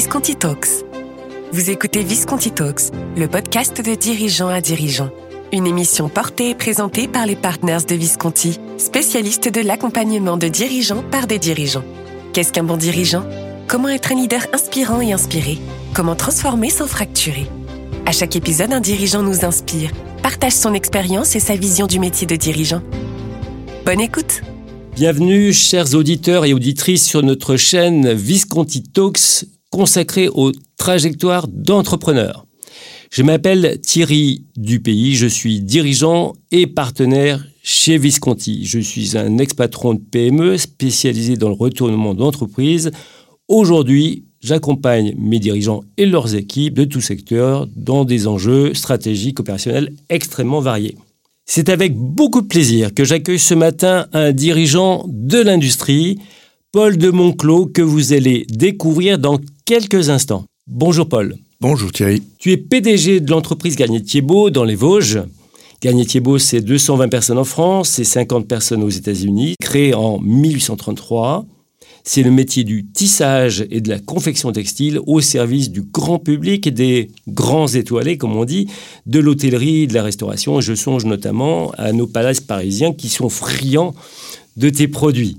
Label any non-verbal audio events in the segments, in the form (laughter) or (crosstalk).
Visconti Talks. Vous écoutez Visconti Talks, le podcast de dirigeants à dirigeants. Une émission portée et présentée par les partners de Visconti, spécialistes de l'accompagnement de dirigeants par des dirigeants. Qu'est-ce qu'un bon dirigeant? Comment être un leader inspirant et inspiré? Comment transformer sans fracturer? À chaque épisode, un dirigeant nous inspire, partage son expérience et sa vision du métier de dirigeant. Bonne écoute Bienvenue, chers auditeurs et auditrices, sur notre chaîne Visconti Talks consacrée aux trajectoires d'entrepreneurs. Je m'appelle Thierry Dupays, je suis dirigeant et partenaire chez Visconti. Je suis un ex-patron de PME spécialisé dans le retournement d'entreprise. Aujourd'hui, j'accompagne mes dirigeants et leurs équipes de tout secteur dans des enjeux stratégiques opérationnels extrêmement variés. C'est avec beaucoup de plaisir que j'accueille ce matin un dirigeant de l'industrie, Paul de Monclos, que vous allez découvrir dans quelques instants. Bonjour Paul. Bonjour Thierry. Tu es PDG de l'entreprise Garnier-Thiebaud dans les Vosges. Garnier-Thiebaud, c'est 220 personnes en France et 50 personnes aux États-Unis, créé en 1833. C'est le métier du tissage et de la confection textile au service du grand public et des grands étoilés, comme on dit, de l'hôtellerie, de la restauration. Je songe notamment à nos palaces parisiens qui sont friands de tes produits.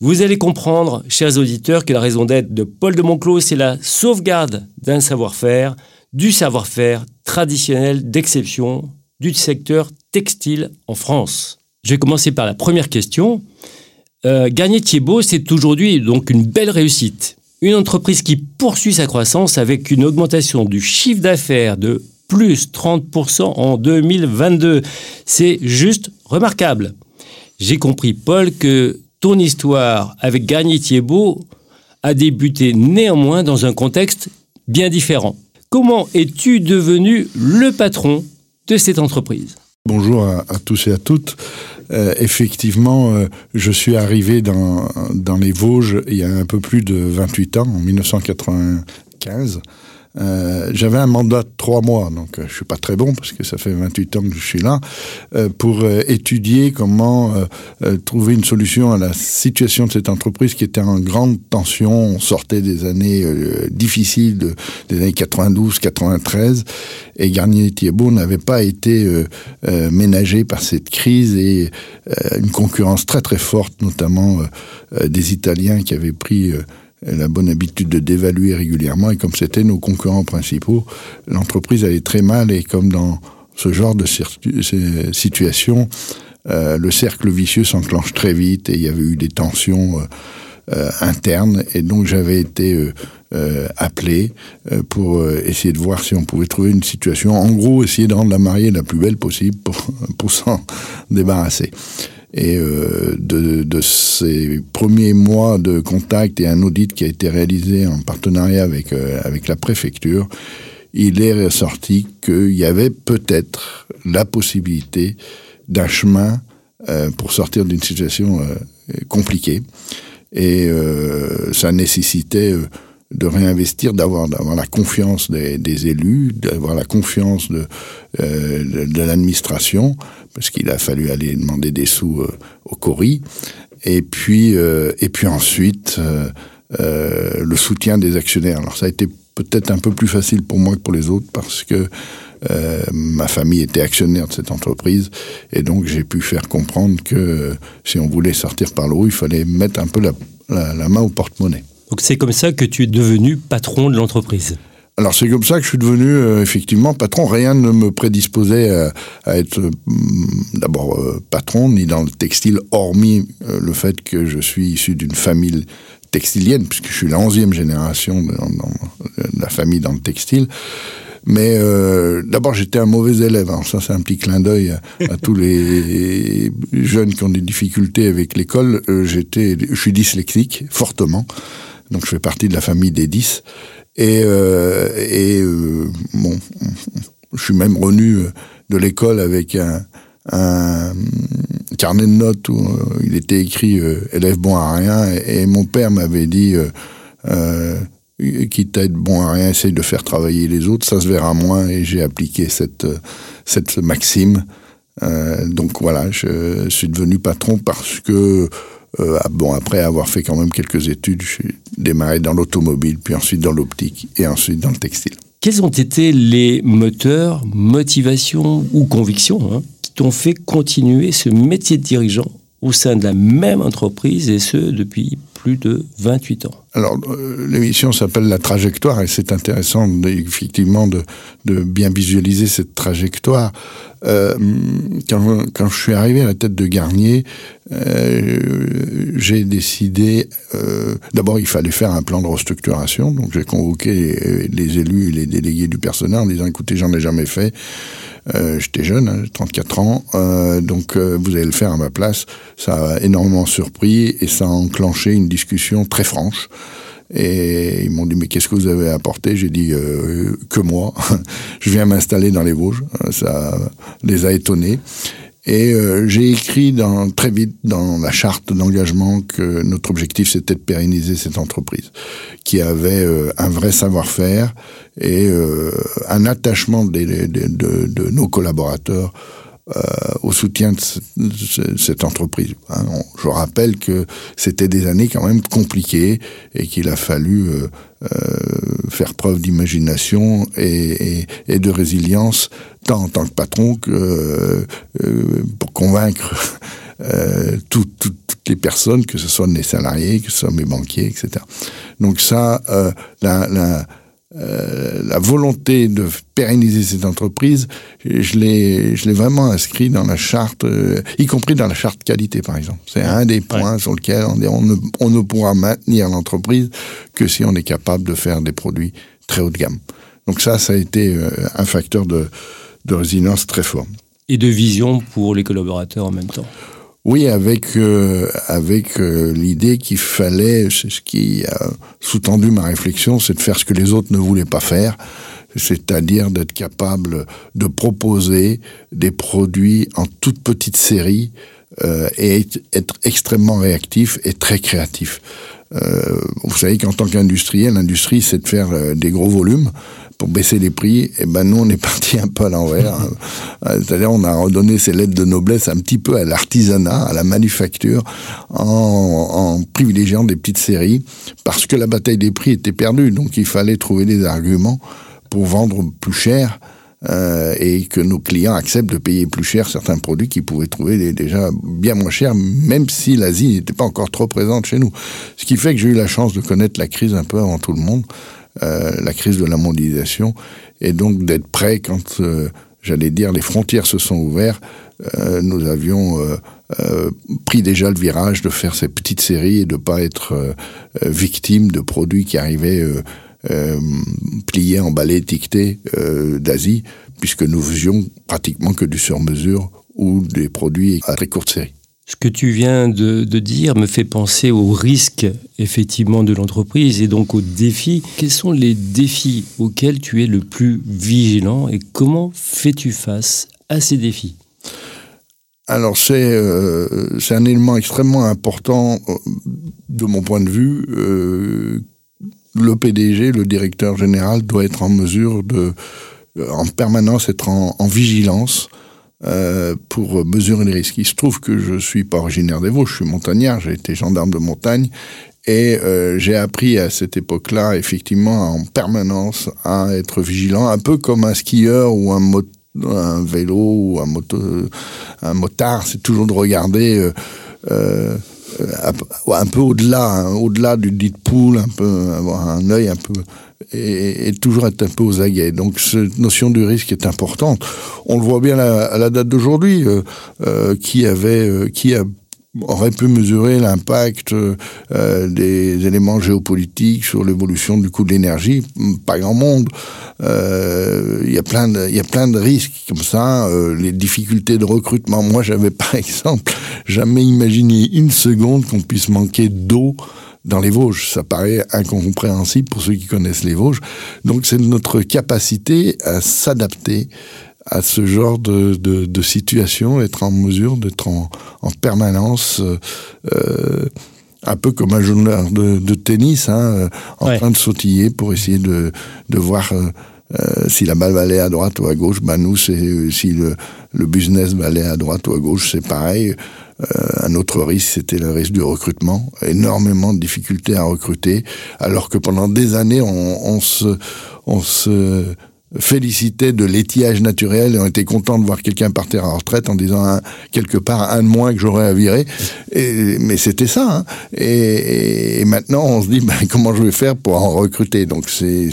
Vous allez comprendre, chers auditeurs, que la raison d'être de Paul de Monclos, c'est la sauvegarde d'un savoir-faire, du savoir-faire traditionnel d'exception du secteur textile en France. Je vais commencer par la première question. Euh, Garnier Thiebaud, c'est aujourd'hui donc une belle réussite. Une entreprise qui poursuit sa croissance avec une augmentation du chiffre d'affaires de plus 30% en 2022. C'est juste remarquable. J'ai compris, Paul, que ton histoire avec Garnier Thiebaud a débuté néanmoins dans un contexte bien différent. Comment es-tu devenu le patron de cette entreprise? Bonjour à, tous et à toutes. Euh, effectivement, euh, je suis arrivé dans, dans les Vosges il y a un peu plus de 28 ans, en 1995. Euh, j'avais un mandat de trois mois, donc euh, je suis pas très bon parce que ça fait 28 ans que je suis là, euh, pour euh, étudier comment trouver une solution à la situation de cette entreprise qui était en grande tension. On sortait des années difficiles, de, des années 92-93, et Garnier-Thiebaud n'avait pas été ménagé par cette crise et une concurrence très très forte, notamment des Italiens qui avaient pris la bonne habitude de dévaluer régulièrement. Et comme c'était nos concurrents principaux, l'entreprise allait très mal. Et comme dans ce genre de situation, euh, le cercle vicieux s'enclenche très vite et il y avait eu des tensions euh, euh internes. Et donc j'avais été appelé pour essayer de voir si on pouvait trouver une situation. En gros, essayer de rendre la mariée la plus belle possible pour, pour s'en débarrasser. Et euh, de, ces premiers mois de contact et un audit qui a été réalisé en partenariat avec, euh, avec la préfecture, il est ressorti qu'il y avait peut-être la possibilité d'un chemin euh, pour sortir d'une situation compliquée. Et ça nécessitait de réinvestir, d'avoir la confiance des, élus, d'avoir la confiance de l'administration, parce qu'il a fallu aller demander des sous euh, au Cori, et puis euh, et puis ensuite euh, le soutien des actionnaires. Alors ça a été peut-être un peu plus facile pour moi que pour les autres parce que ma famille était actionnaire de cette entreprise et donc j'ai pu faire comprendre que si on voulait sortir par le haut, il fallait mettre un peu la, la main au porte-monnaie. Donc c'est comme ça que tu es devenu patron de l'entreprise. Alors c'est comme ça que je suis devenu euh, effectivement patron. Rien ne me prédisposait à, à être euh, d'abord euh, patron ni dans le textile, hormis euh, le fait que je suis issu d'une famille textilienne, puisque je suis la onzième génération de, dans, la famille dans le textile. Mais euh, d'abord, j'étais un mauvais élève. Alors ça, c'est un petit clin d'œil à, à tous les (laughs) jeunes qui ont des difficultés avec l'école. Euh, j'étais, je suis dyslexique fortement. Donc je fais partie de la famille des 10. Et, euh, euh, bon, je suis même revenu de l'école avec un, carnet de notes où euh, il était écrit euh, élève bon à rien. Et, mon père m'avait dit euh, euh, quitte à être bon à rien, essaye de faire travailler les autres, ça se verra moins. Et j'ai appliqué cette, cette maxime. Euh, donc voilà, je suis devenu patron parce que Euh, ah, bon, après avoir fait quand même quelques études, j'ai démarré dans l'automobile, puis ensuite dans l'optique et ensuite dans le textile. Quels ont été les moteurs, motivations ou convictions hein, qui t'ont fait continuer ce métier de dirigeant au sein de la même entreprise et ce depuis plus de 28 ans? Alors, euh, l'émission s'appelle La trajectoire et c'est intéressant effectivement de, bien visualiser cette trajectoire. Euh, quand, je suis arrivé à la tête de Garnier, euh, j'ai décidé, d'abord il fallait faire un plan de restructuration, donc j'ai convoqué les élus et les délégués du personnel en disant écoutez, j'en ai jamais fait. J'étais jeune, hein, 34 ans, donc vous allez le faire à ma place. Ça a énormément surpris et ça a enclenché une discussion très franche. Et ils m'ont dit mais qu'est-ce que vous avez apporté? J'ai dit euh, que moi. (laughs) je viens m'installer dans les Vosges. Ça les a étonnés. Et euh, j'ai écrit dans, très vite dans la charte d'engagement que notre objectif c'était de pérenniser cette entreprise, qui avait euh, un vrai savoir-faire et euh, un attachement de, de, de, nos collaborateurs euh, au soutien de, cette entreprise. Hein. je rappelle que c'était des années quand même compliquées et qu'il a fallu euh, euh, faire preuve d'imagination et, de résilience, tant en tant que patron que pour convaincre (laughs) toutes les personnes, que ce soit mes salariés, que ce soit mes banquiers, etc. Donc ça, la, la euh, la volonté de pérenniser cette entreprise, je l'ai, je l'ai vraiment inscrit dans la charte, euh, y compris dans la charte qualité, par exemple. C'est un des points sur lesquels on, on, ne, on ne pourra maintenir l'entreprise que si on est capable de faire des produits très haut de gamme. Donc ça, ça a été euh, un facteur de, de résilience très fort. Et de vision pour les collaborateurs en même temps. Oui, avec euh, avec euh, l'idée qu'il fallait, c'est ce qui a sous-tendu ma réflexion, c'est de faire ce que les autres ne voulaient pas faire, c'est-à-dire d'être capable de proposer des produits en toute petite série euh, et être extrêmement réactif et très créatif. Vous savez qu'en tant qu'industriel, l'industrie, c'est de faire des gros volumes pour baisser les prix, et eh ben nous on est parti un peu à l'envers. (laughs) Euh, c'est-à-dire on a redonné ces lettres de noblesse un petit peu à l'artisanat, à la manufacture, en, en, privilégiant des petites séries, parce que la bataille des prix était perdue. Donc il fallait trouver des arguments pour vendre plus cher. Euh, et que nos clients acceptent de payer plus cher certains produits qu'ils pouvaient trouver déjà bien moins chers, même si l'Asie n'était pas encore trop présente chez nous. Ce qui fait que j'ai eu la chance de connaître la crise un peu avant tout le monde. Euh, la crise de la mondialisation, et donc d'être prêt quand, euh, j'allais dire, les frontières se sont ouvertes. Euh, nous avions pris déjà le virage de faire ces petites séries et de pas être victime de produits qui arrivaient pliés, emballés, étiquetés d'Asie, puisque nous faisions pratiquement que du sur-mesure ou des produits à très courte série. Ce que tu viens de, dire me fait penser aux risques effectivement de l'entreprise et donc aux défis. Quels sont les défis auxquels tu es le plus vigilant et comment fais-tu face à ces défis? Alors c'est euh, c'est un élément extrêmement important euh, de mon point de vue. Euh, le PDG, le directeur général, doit être en mesure de en permanence être en vigilance euh, pour mesurer les risques. Il se trouve que je suis pas originaire des Vosges, je suis montagnard, j'ai été gendarme de montagne et euh, j'ai appris à cette époque-là, effectivement, en permanence à être vigilant, un peu comme un skieur ou un, vélo ou un, motard, c'est toujours de regarder euh, un peu au-delà, hein, au-delà du dit pool, un peu avoir un œil un peu et, toujours être un peu aux aguets. Donc cette notion du risque est importante. On le voit bien à la, date d'aujourd'hui, euh, euh, qui avait, euh, qui aurait pu mesurer l'impact des éléments géopolitiques sur l'évolution du coût de l'énergie Pas grand monde. Il y a plein de, risques comme ça. Les difficultés de recrutement. Moi, j'avais par (laughs) exemple jamais imaginé une seconde qu'on puisse manquer d'eau dans les Vosges. Ça paraît incompréhensible pour ceux qui connaissent les Vosges. Donc c'est notre capacité à s'adapter à ce genre de, de, de, situation, être en mesure d'être en, en, permanence euh, un peu comme un joueur de, de tennis, hein, euh, en train de sautiller pour essayer de, de voir euh, euh, si la balle va aller à droite ou à gauche. Ben nous, si le, le business va aller à droite ou à gauche, c'est pareil. Un autre risque, c'était le risque du recrutement. Énormément de difficultés à recruter, alors que pendant des années, on, on se, on se félicitait de l'étiage naturel et on était content de voir quelqu'un partir en retraite en disant quelque part un de moins que j'aurais à virer. Mais c'était ça. Hein. Et, et, maintenant, on se dit ben, comment je vais faire pour en recruter? Donc c'est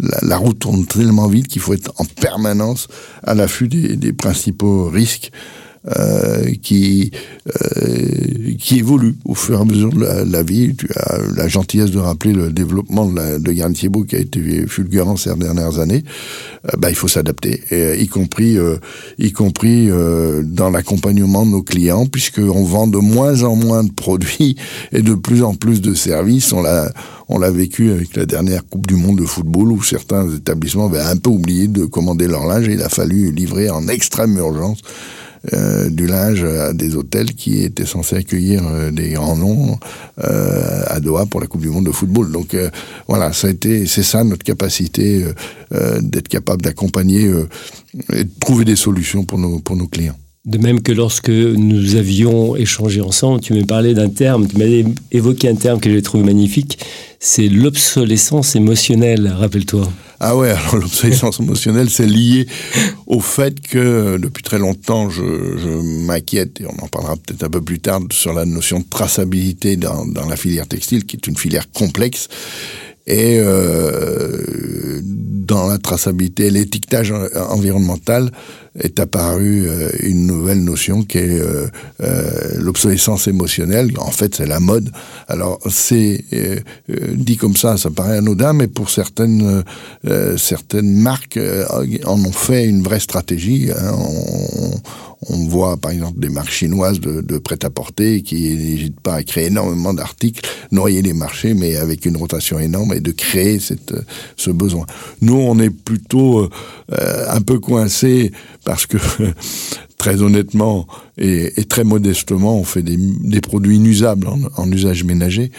la, la, route tourne tellement vite qu'il faut être en permanence à l'affût des, des principaux risques. Euh, qui euh, qui évolue au fur et à mesure de la, vie. Tu as la gentillesse de rappeler le développement de, la, de Yann qui a été fulgurant ces dernières années. Euh, bah, il faut s'adapter, y compris y compris dans l'accompagnement de nos clients, puisqu'on vend de moins en moins de produits et de plus en plus de services. On l'a on l'a vécu avec la dernière Coupe du Monde de football où certains établissements avaient un peu oublié de commander leur linge et il a fallu livrer en extrême urgence euh, du linge à des hôtels qui étaient censés accueillir euh, des grands noms euh, à Doha pour la Coupe du Monde de football. Donc voilà, ça a été, c'est ça notre capacité d'être capable d'accompagner et de trouver des solutions pour nos, pour nos clients. De même que lorsque nous avions échangé ensemble, tu m'as parlé d'un terme, tu m'as évoqué un terme que j'ai trouvé magnifique, c'est l'obsolescence émotionnelle, rappelle-toi. Ah ouais, alors (laughs) l'obsolescence émotionnelle, c'est lié au fait que depuis très longtemps, je, m'inquiète, et on en parlera peut-être un peu plus tard, sur la notion de traçabilité dans, dans la filière textile, qui est une filière complexe. Et euh, dans la traçabilité, l'étiquetage environnemental, est apparue euh, une nouvelle notion qui est euh, euh, l'obsolescence émotionnelle. En fait, c'est la mode. Alors, c'est dit comme ça, ça paraît anodin, mais pour certaines certaines marques en ont fait une vraie stratégie. Hein. On, on voit par exemple des marques chinoises de, de prêt-à-porter qui n'hésitent pas à créer énormément d'articles, noyer les marchés, mais avec une rotation énorme et de créer cette, ce besoin. Nous, on est plutôt un peu coincé parce que (laughs) très honnêtement et, très modestement, on fait des, des produits inusables en, usage ménager.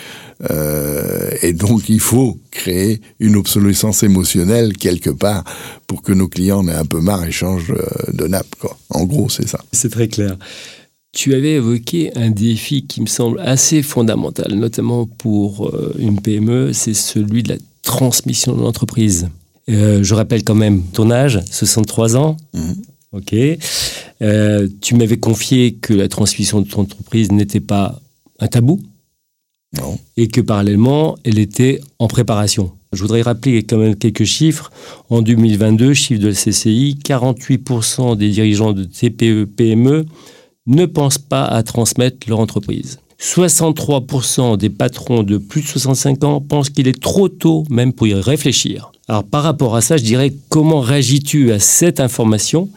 Euh, et donc, il faut créer une obsolescence émotionnelle quelque part pour que nos clients en aient un peu marre et changent euh, de nappe. Quoi. En gros, c'est ça. C'est très clair. Tu avais évoqué un défi qui me semble assez fondamental, notamment pour euh, une PME, c'est celui de la transmission de l'entreprise. Euh, je rappelle quand même ton âge, 63 ans. Mmh. Ok. Euh, tu m'avais confié que la transmission de ton entreprise n'était pas un tabou. Non. Et que parallèlement, elle était en préparation. Je voudrais rappeler quand même quelques chiffres. En 2022, chiffre de la CCI, 48% des dirigeants de TPE, PME ne pensent pas à transmettre leur entreprise. 63% des patrons de plus de 65 ans pensent qu'il est trop tôt même pour y réfléchir. Alors par rapport à ça, je dirais comment réagis-tu à cette information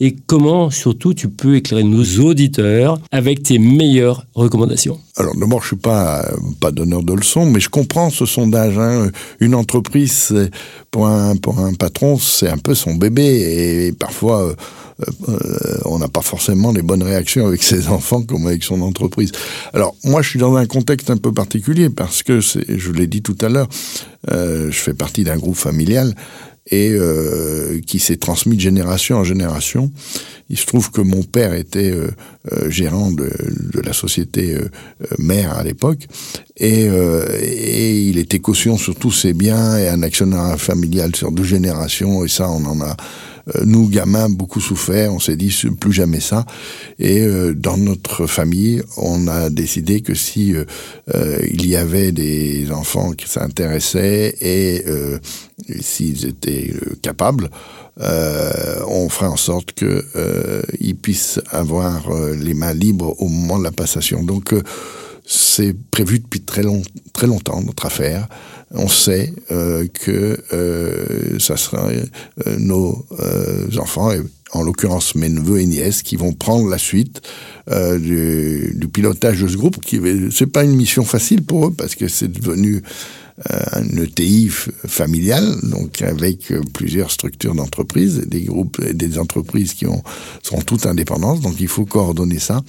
et comment surtout tu peux éclairer nos auditeurs avec tes meilleures recommandations Alors d'abord, je suis pas pas donneur de leçons, mais je comprends ce sondage. Hein. Une entreprise, pour un pour un patron, c'est un peu son bébé et parfois. Euh, euh, on n'a pas forcément les bonnes réactions avec ses enfants comme avec son entreprise. Alors moi, je suis dans un contexte un peu particulier parce que, je l'ai dit tout à l'heure, euh, je fais partie d'un groupe familial et euh, qui s'est transmis de génération en génération. Il se trouve que mon père était euh, euh, gérant de, de, la société mère à l'époque et, et, il était caution sur tous ses biens et un actionnaire familial sur deux générations et ça on en a euh, nous, gamins, beaucoup souffert. On s'est dit plus jamais ça. Et euh, dans notre famille, on a décidé que si euh, il y avait des enfants qui s'intéressaient et s'ils étaient capables, on ferait en sorte qu'ils puissent avoir les mains libres au moment de la passation. Donc c'est prévu depuis très, long, très longtemps, notre affaire on sait euh, que euh, ça sera euh, nos enfants, et en l'occurrence mes neveux et nièces, qui vont prendre la suite du, du, pilotage de ce groupe. Qui c'est pas une mission facile pour eux parce que c'est devenu une ETI familiale, donc avec plusieurs structures d'entreprises, des groupes et des entreprises qui ont, sont toutes indépendantes, donc il faut coordonner ça.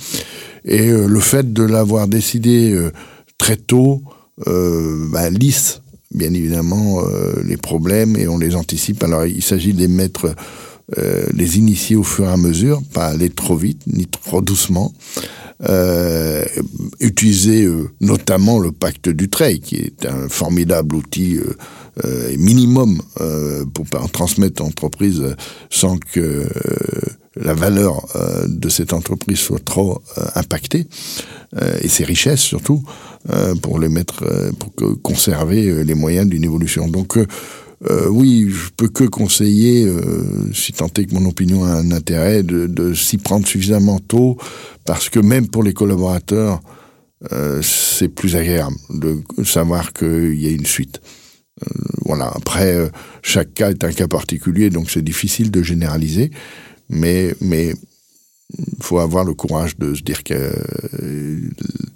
Et le fait de l'avoir décidé très tôt, euh, bah, lisse bien évidemment euh, les problèmes et on les anticipe. Alors il s'agit de les mettre les initier au fur et à mesure, pas aller trop vite ni trop doucement. Euh, utiliser notamment le pacte du trade, qui est un formidable outil euh, minimum euh, pour transmettre l'entreprise sans que la valeur de cette entreprise soit trop impactée et ses richesses surtout pour les mettre pour conserver les moyens d'une évolution. Donc euh, oui, je peux que conseiller, euh, si tant est que mon opinion a un intérêt, de, s'y prendre suffisamment tôt, parce que même pour les collaborateurs, euh, c'est plus agréable de savoir qu'il y a une suite. Euh, voilà. Après, chaque cas est un cas particulier, donc c'est difficile de généraliser, mais mais faut avoir le courage de se dire que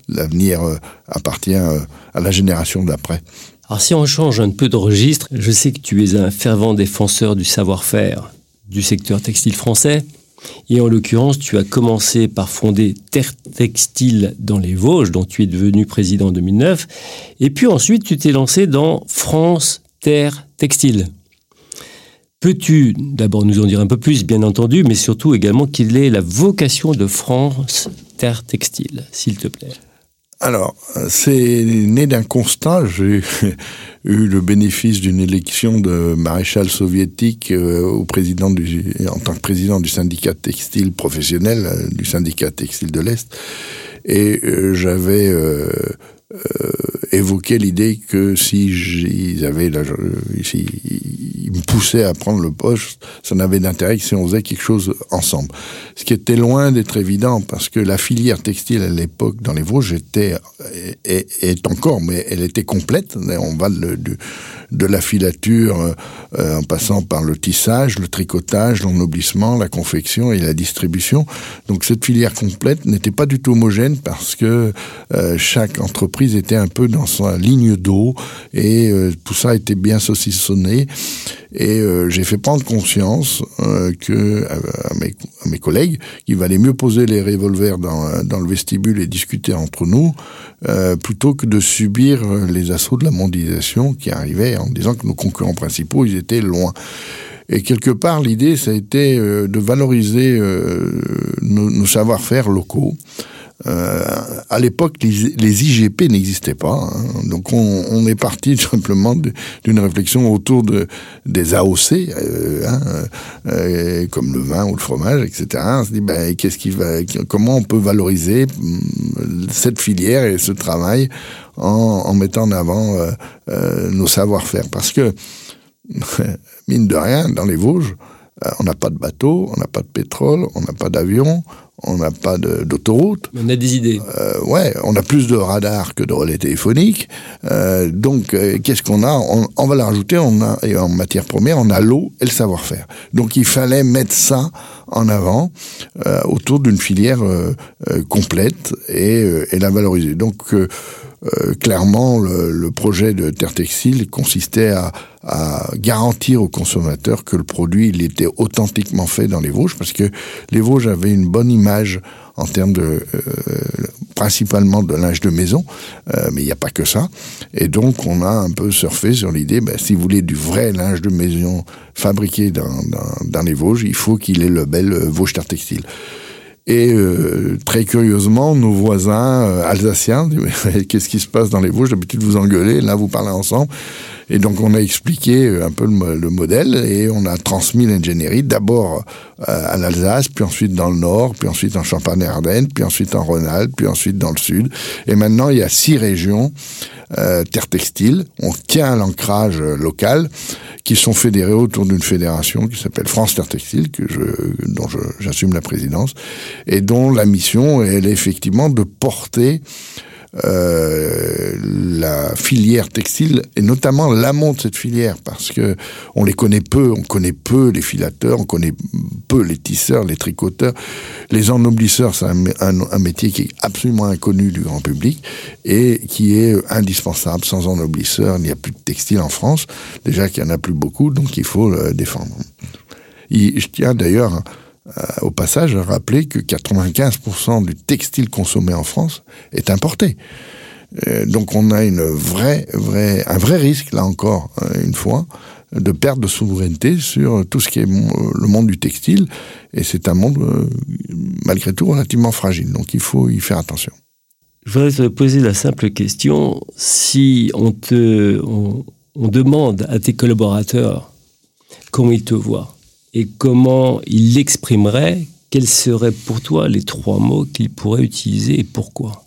l'avenir appartient à la génération d'après. Alors si on change un peu de registre, je sais que tu es un fervent défenseur du savoir-faire du secteur textile français. Et en l'occurrence, tu as commencé par fonder Terre Textile dans les Vosges, dont tu es devenu président en 2009. Et puis ensuite, tu t'es lancé dans France Terre Textile. Peux-tu d'abord nous en dire un peu plus, bien entendu, mais surtout également quelle est la vocation de France Terre Textile, s'il te plaît? Alors, c'est né d'un constat. J'ai (laughs) eu le bénéfice d'une élection de maréchal soviétique euh, au président du, en tant que président du syndicat textile professionnel, euh, du syndicat textile de l'Est. Et euh, j'avais euh, évoquait l'idée que si ils avaient la, si ils me poussaient à prendre le poste, ça n'avait d'intérêt que si on faisait quelque chose ensemble. Ce qui était loin d'être évident parce que la filière textile à l'époque dans les Vosges était est, encore, mais elle était complète. On va de, de la filature euh, en passant par le tissage, le tricotage, l'ennoblissement, la confection et la distribution. Donc cette filière complète n'était pas du tout homogène parce que euh, chaque entreprise était un peu dans sa ligne d'eau et euh, tout ça était bien saucissonné. Et euh, j'ai fait prendre conscience euh, que à mes, collègues qu'il valait mieux poser les revolvers dans, dans le vestibule et discuter entre nous euh, plutôt que de subir les assauts de la mondialisation qui arrivaient en disant que nos concurrents principaux ils étaient loin. Et quelque part, l'idée, ça a été de valoriser nos, nos savoir-faire locaux, euh, à l'époque, les, IGP n'existaient pas, hein. donc on, est parti (laughs) simplement d'une réflexion autour de des AOC, euh, hein, euh, comme le vin ou le fromage, etc. On se dit, ben, qu'est-ce qui va, comment on peut valoriser hum, cette filière et ce travail en, en mettant en avant euh, euh, nos savoir-faire, parce que (laughs) mine de rien, dans les Vosges, on n'a pas de bateau, on n'a pas de pétrole, on n'a pas d'avion, on n'a pas d'autoroute. On a des idées. Euh, ouais, on a plus de radars que de relais téléphoniques. Euh, donc, euh, qu'est-ce qu'on a? On, on, va la rajouter, on a, et en matière première, on a l'eau et le savoir-faire. Donc, il fallait mettre ça en avant euh, autour d'une filière euh, euh, complète et, et, la valoriser. Donc, clairement, le, le, projet de Terre Textile consistait à, à garantir aux consommateurs que le produit il était authentiquement fait dans les Vosges, parce que les Vosges avaient une bonne image en termes de euh, principalement de linge de maison, euh, mais il n'y a pas que ça. Et donc on a un peu surfé sur l'idée, ben, si vous voulez du vrai linge de maison fabriqué dans, dans, dans les Vosges, il faut qu'il ait le bel euh, Vosges Terre Textile. Et euh, très curieusement, nos voisins euh, alsaciens, (laughs) qu'est-ce qui se passe dans les Vosges? D'habitude, vous engueulez, là, vous parlez ensemble. Et donc, on a expliqué euh, un peu le, le modèle et on a transmis l'ingénierie d'abord euh, à l'Alsace, puis ensuite dans le Nord, puis ensuite en Champagne-Ardenne, puis ensuite en Rhône-Alpes, puis ensuite dans le Sud. Et maintenant, il y a six régions euh, terre textile. On tient l'ancrage local qui sont fédérés autour d'une fédération qui s'appelle France Terre Textile, que je, dont j'assume la présidence, et dont la mission elle est effectivement de porter euh, la filière textile et notamment l'amont de cette filière parce que on les connaît peu, on connaît peu les filateurs, on connaît peu les tisseurs, les tricoteurs, les ennoblisseurs, c'est un, métier qui est absolument inconnu du grand public et qui est indispensable. Sans ennoblisseurs, il n'y a plus de textile en France. Déjà qu'il y en a plus beaucoup, donc il faut le défendre. Je tiens d'ailleurs au passage, rappeler que 95% du textile consommé en France est importé. Euh, donc on a une vraie, un vrai risque, là encore, euh, une fois, de perte de souveraineté sur tout ce qui est le monde du textile. Et c'est un monde, malgré tout, relativement fragile. Donc il faut y faire attention. Je voudrais te poser la simple question, si on te, on demande à tes collaborateurs comment ils te voient et comment ils l'exprimeraient, quels seraient pour toi les trois mots qu'ils pourraient utiliser et pourquoi?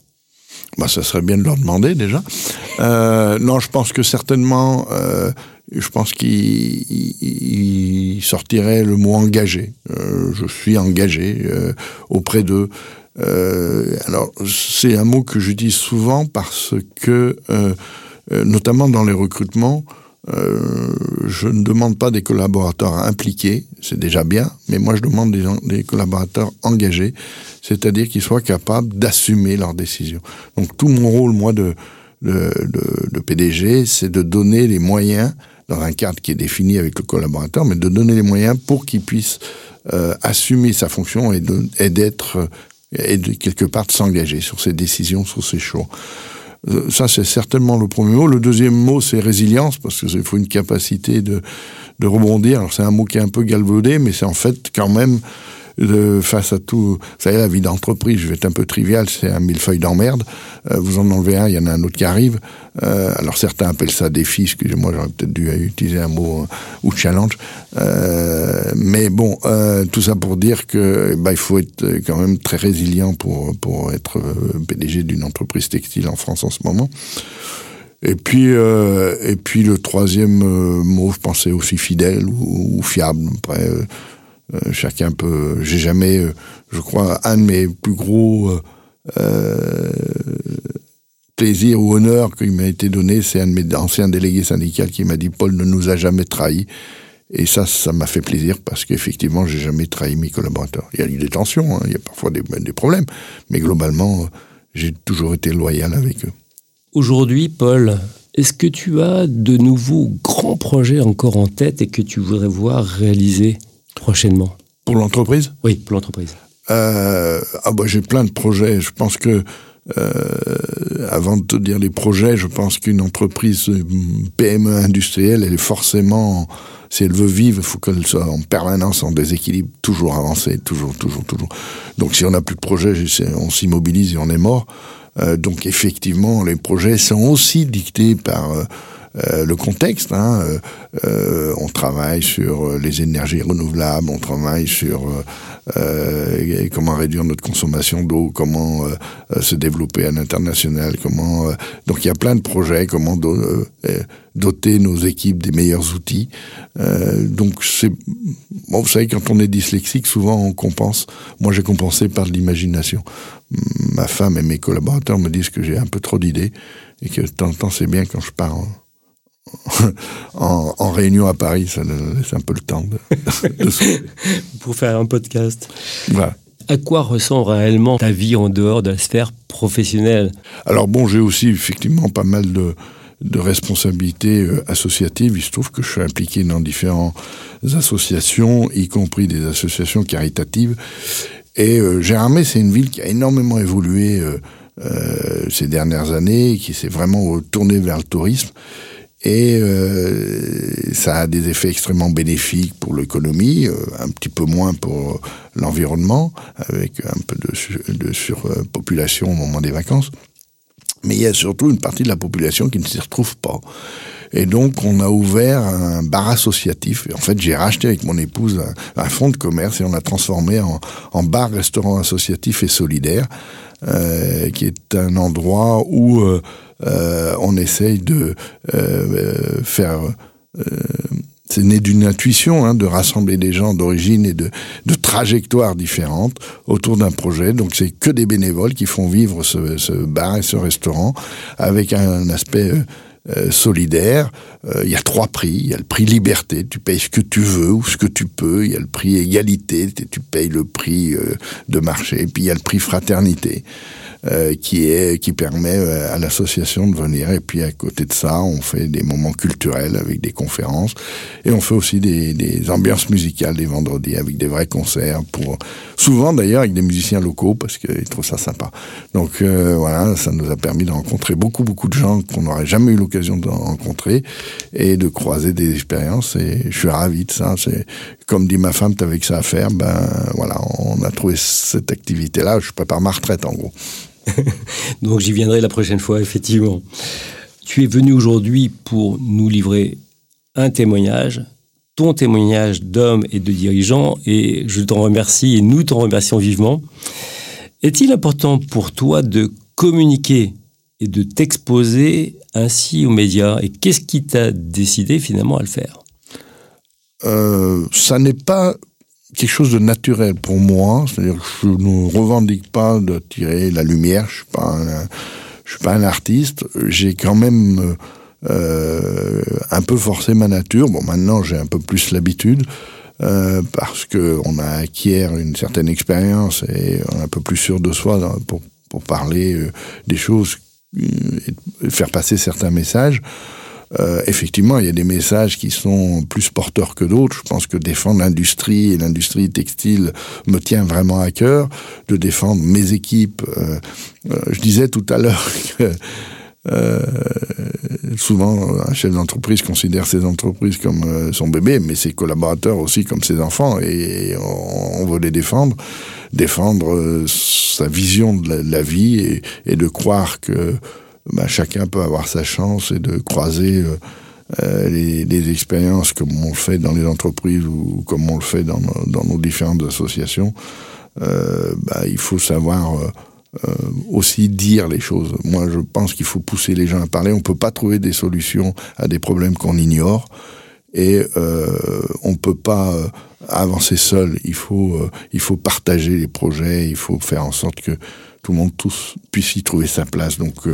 Bah, ça serait bien de leur demander déjà. Euh, non, je pense que certainement, euh, je pense qu'il sortirait le mot engagé. Euh, je suis engagé auprès d'eux. alors, c'est un mot que dis souvent parce que, notamment dans les recrutements, euh, je ne demande pas des collaborateurs impliqués, c'est déjà bien, mais moi je demande des, collaborateurs engagés, c'est-à-dire qu'ils soient capables d'assumer leurs décisions. Donc tout mon rôle, moi, de, de, PDG, c'est de donner les moyens, dans un cadre qui est défini avec le collaborateur, mais de donner les moyens pour qu'il puisse euh, assumer sa fonction et d'être, et de quelque part de s'engager sur ses décisions, sur ses choix. Euh, ça, c'est certainement le premier mot. Le deuxième mot, c'est résilience, parce qu'il faut une capacité de, de rebondir. Alors, c'est un mot qui est un peu galvaudé, mais c'est en fait quand même de, face à tout. Vous savez, la vie d'entreprise, je vais être un peu trivial, c'est un millefeuille d'emmerde. Euh, vous en enlevez un, il y en a un autre qui arrive. Euh, alors certains appellent ça défi, excusez-moi, j'aurais peut-être dû utiliser un mot euh, ou challenge. Euh, mais bon, euh, tout ça pour dire que bah, il faut être quand même très résilient pour, pour être PDG d'une entreprise textile en France en ce moment. Et puis, euh, et puis le troisième mot, je pensais aussi fidèle ou, fiable. Chacun peut. J'ai jamais, euh, je crois, un de mes plus gros euh, plaisirs ou honneurs qui m'a été donné, c'est un de mes anciens délégués syndicaux qui m'a dit Paul ne nous a jamais trahis. Et ça, ça m'a fait plaisir parce qu'effectivement, j'ai jamais trahi mes collaborateurs. Il y a eu des tensions, hein, il y a parfois des, des problèmes, mais globalement, j'ai toujours été loyal avec eux. Aujourd'hui, Paul, est-ce que tu as de nouveaux grands projets encore en tête et que tu voudrais voir réalisés prochainement Pour l'entreprise? Oui, pour l'entreprise. Euh, ah bah, j'ai plein de projets. Je pense que euh, avant de te dire les projets, je pense qu'une entreprise PME industrielle, elle est forcément, si elle veut vivre, il faut qu'elle soit en permanence en déséquilibre, toujours avancer, toujours, toujours, toujours. Donc si on n'a plus de projets, on s'immobilise et on est mort. Euh, donc effectivement, les projets sont aussi dictés par euh, euh, le contexte. Hein, euh, euh, on travaille sur les énergies renouvelables, on travaille sur comment réduire notre consommation d'eau, comment se développer à l'international, comment. donc il y a plein de projets, comment doter nos équipes des meilleurs outils. donc c'est bon, vous savez quand on est dyslexique, souvent on compense. Moi j'ai compensé par de l'imagination. Ma femme et mes collaborateurs me disent que j'ai un peu trop d'idées et que de temps en temps c'est bien quand je pars en, (laughs) réunion à Paris, ça laisse un peu le temps de, (laughs) (laughs) Pour faire un podcast. À quoi ressemble réellement ta vie en dehors de la sphère professionnelle? Alors bon, j'ai aussi effectivement pas mal de, responsabilités euh, associatives. Il se trouve que je suis impliqué dans différentes associations, y compris des associations caritatives. Et euh, Gérardmer, c'est une ville qui a énormément évolué euh, ces dernières années, qui s'est vraiment tournée vers le tourisme. Et euh, ça a des effets extrêmement bénéfiques pour l'économie, euh, un petit peu moins pour l'environnement, avec un peu de, surpopulation au moment des vacances. Mais il y a surtout une partie de la population qui ne s'y retrouve pas. Et donc, on a ouvert un bar associatif. En fait, j'ai racheté avec mon épouse un, fonds de commerce et on l'a transformé en, bar-restaurant associatif et solidaire, euh, qui est un endroit où euh, on essaye de euh, faire euh, c'est né d'une intuition hein, de rassembler des gens d'origine et de, de trajectoires différentes autour d'un projet. Donc c'est que des bénévoles qui font vivre ce, ce, bar et ce restaurant avec un aspect solidaire. Il y a trois prix. Il y a le prix liberté, tu payes ce que tu veux ou ce que tu peux. Il y a le prix égalité, tu payes le prix de marché. Et puis il y a le prix fraternité. Euh, qui est qui permet euh, à l'association de venir. Et puis à côté de ça, on fait des moments culturels avec des conférences et on fait aussi des, des ambiances musicales les vendredis avec des vrais concerts pour souvent d'ailleurs avec des musiciens locaux parce qu'ils trouvent ça sympa. Donc euh, voilà, ça nous a permis de rencontrer beaucoup beaucoup de gens qu'on n'aurait jamais eu l'occasion de rencontrer et de croiser des expériences. Et je suis ravi de ça. C'est comme dit ma femme, t'avais que ça à faire. Ben voilà, on a trouvé cette activité-là. Je prépare ma retraite en gros. (laughs) Donc j'y viendrai la prochaine fois, effectivement. Tu es venu aujourd'hui pour nous livrer un témoignage, ton témoignage d'homme et de dirigeant, et je t'en remercie et nous t'en remercions vivement. Est-il important pour toi de communiquer et de t'exposer ainsi aux médias? Et qu'est-ce qui t'a décidé finalement à le faire? Euh, Ça n'est pas quelque chose de naturel pour moi. C'est-à-dire que je ne revendique pas de tirer la lumière. Je suis suis pas un artiste. J'ai quand même euh, un peu forcé ma nature. Bon, maintenant j'ai un peu plus l'habitude. Euh, parce que on a acquiert une certaine expérience et on est un peu plus sûr de soi pour, pour parler euh, des choses et faire passer certains messages. Euh, effectivement, il y a des messages qui sont plus porteurs que d'autres. Je pense que défendre l'industrie et l'industrie textile me tient vraiment à cœur. De défendre mes équipes. Euh, euh, je disais tout à l'heure (laughs) que euh, souvent, un chef d'entreprise considère ses entreprises comme euh, son bébé, mais ses collaborateurs aussi comme ses enfants, et on, veut les défendre, défendre euh, sa vision de la, vie et, de croire que bah, chacun peut avoir sa chance et de croiser euh, euh, les, expériences comme on le fait dans les entreprises ou comme on le fait dans, nos différentes associations. Euh, bah, il faut savoir aussi dire les choses. Moi, je pense qu'il faut pousser les gens à parler. On peut pas trouver des solutions à des problèmes qu'on ignore et on peut pas avancer seul. Il faut, il faut partager les projets. Il faut faire en sorte que tout le monde tous puisse y trouver sa place. Donc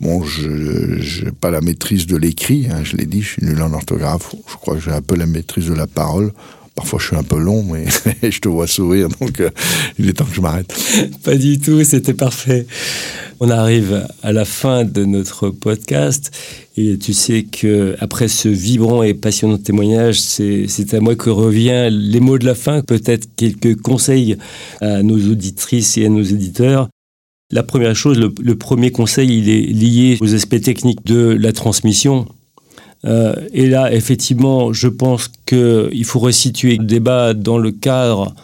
Bon, je n'ai pas la maîtrise de l'écrit, hein, je l'ai dit, je suis nul en orthographe. Je crois que j'ai un peu la maîtrise de la parole. Parfois, je suis un peu long, mais (laughs) je te vois sourire, donc euh, il est temps que je m'arrête. Pas du tout, c'était parfait. On arrive à la fin de notre podcast et tu sais que après ce vibrant et passionnant témoignage, c'est à moi que revient les mots de la fin, peut-être quelques conseils à nos auditrices et à nos éditeurs. La première chose, le, premier conseil, il est lié aux aspects techniques de la transmission. Euh, et là, effectivement, je pense qu'il faut resituer le débat dans le cadre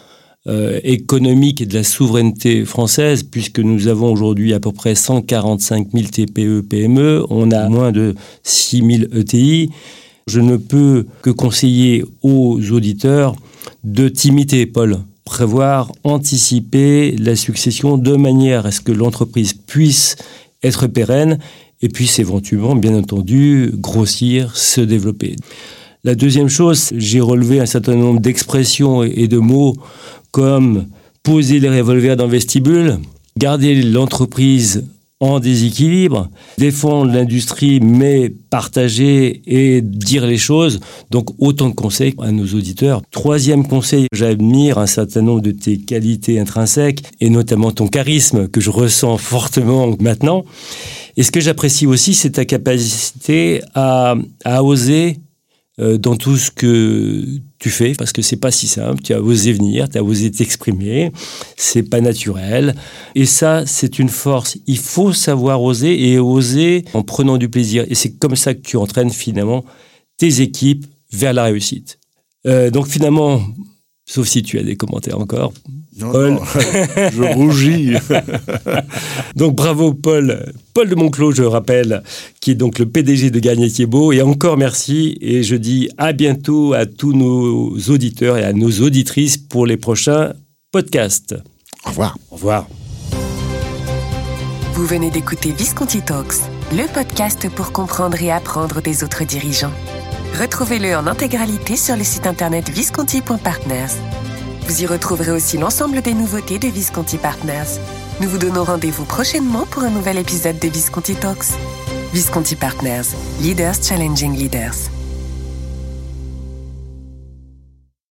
euh, économique et de la souveraineté française, puisque nous avons aujourd'hui à peu près 145 000 TPE, PME, on a moins de 6 000 ETI. Je ne peux que conseiller aux auditeurs de t'imiter, Paul prévoir, anticiper la succession de manière à ce que l'entreprise puisse être pérenne et puisse éventuellement, bien entendu, grossir, se développer. La deuxième chose, j'ai relevé un certain nombre d'expressions et de mots comme poser les revolvers dans le vestibule, garder l'entreprise en déséquilibre, défendre l'industrie mais partager et dire les choses. Donc autant de conseils à nos auditeurs. Troisième conseil, j'admire un certain nombre de tes qualités intrinsèques et notamment ton charisme que je ressens fortement maintenant. Et ce que j'apprécie aussi, c'est ta capacité à, à oser dans tout ce que tu fais parce que c'est pas si simple. Tu as osé venir, tu as osé t'exprimer. C'est pas naturel. Et ça, c'est une force. Il faut savoir oser et oser en prenant du plaisir. Et c'est comme ça que tu entraînes finalement tes équipes vers la réussite. Euh, donc finalement, Sauf si tu as des commentaires encore. Non, Paul. Non, (laughs) je rougis. (laughs) donc bravo Paul. Paul de Monclos, je rappelle, qui est donc le PDG de Garnier Thiebaud. Et encore merci. Et je dis à bientôt à tous nos auditeurs et à nos auditrices pour les prochains podcasts. Au revoir. Au revoir. Vous venez d'écouter Visconti Talks, le podcast pour comprendre et apprendre des autres dirigeants. Retrouvez-le en intégralité sur le site internet visconti.partners. Vous y retrouverez aussi l'ensemble des nouveautés de Visconti Partners. Nous vous donnons rendez-vous prochainement pour un nouvel épisode de Visconti Talks. Visconti Partners, Leaders Challenging Leaders.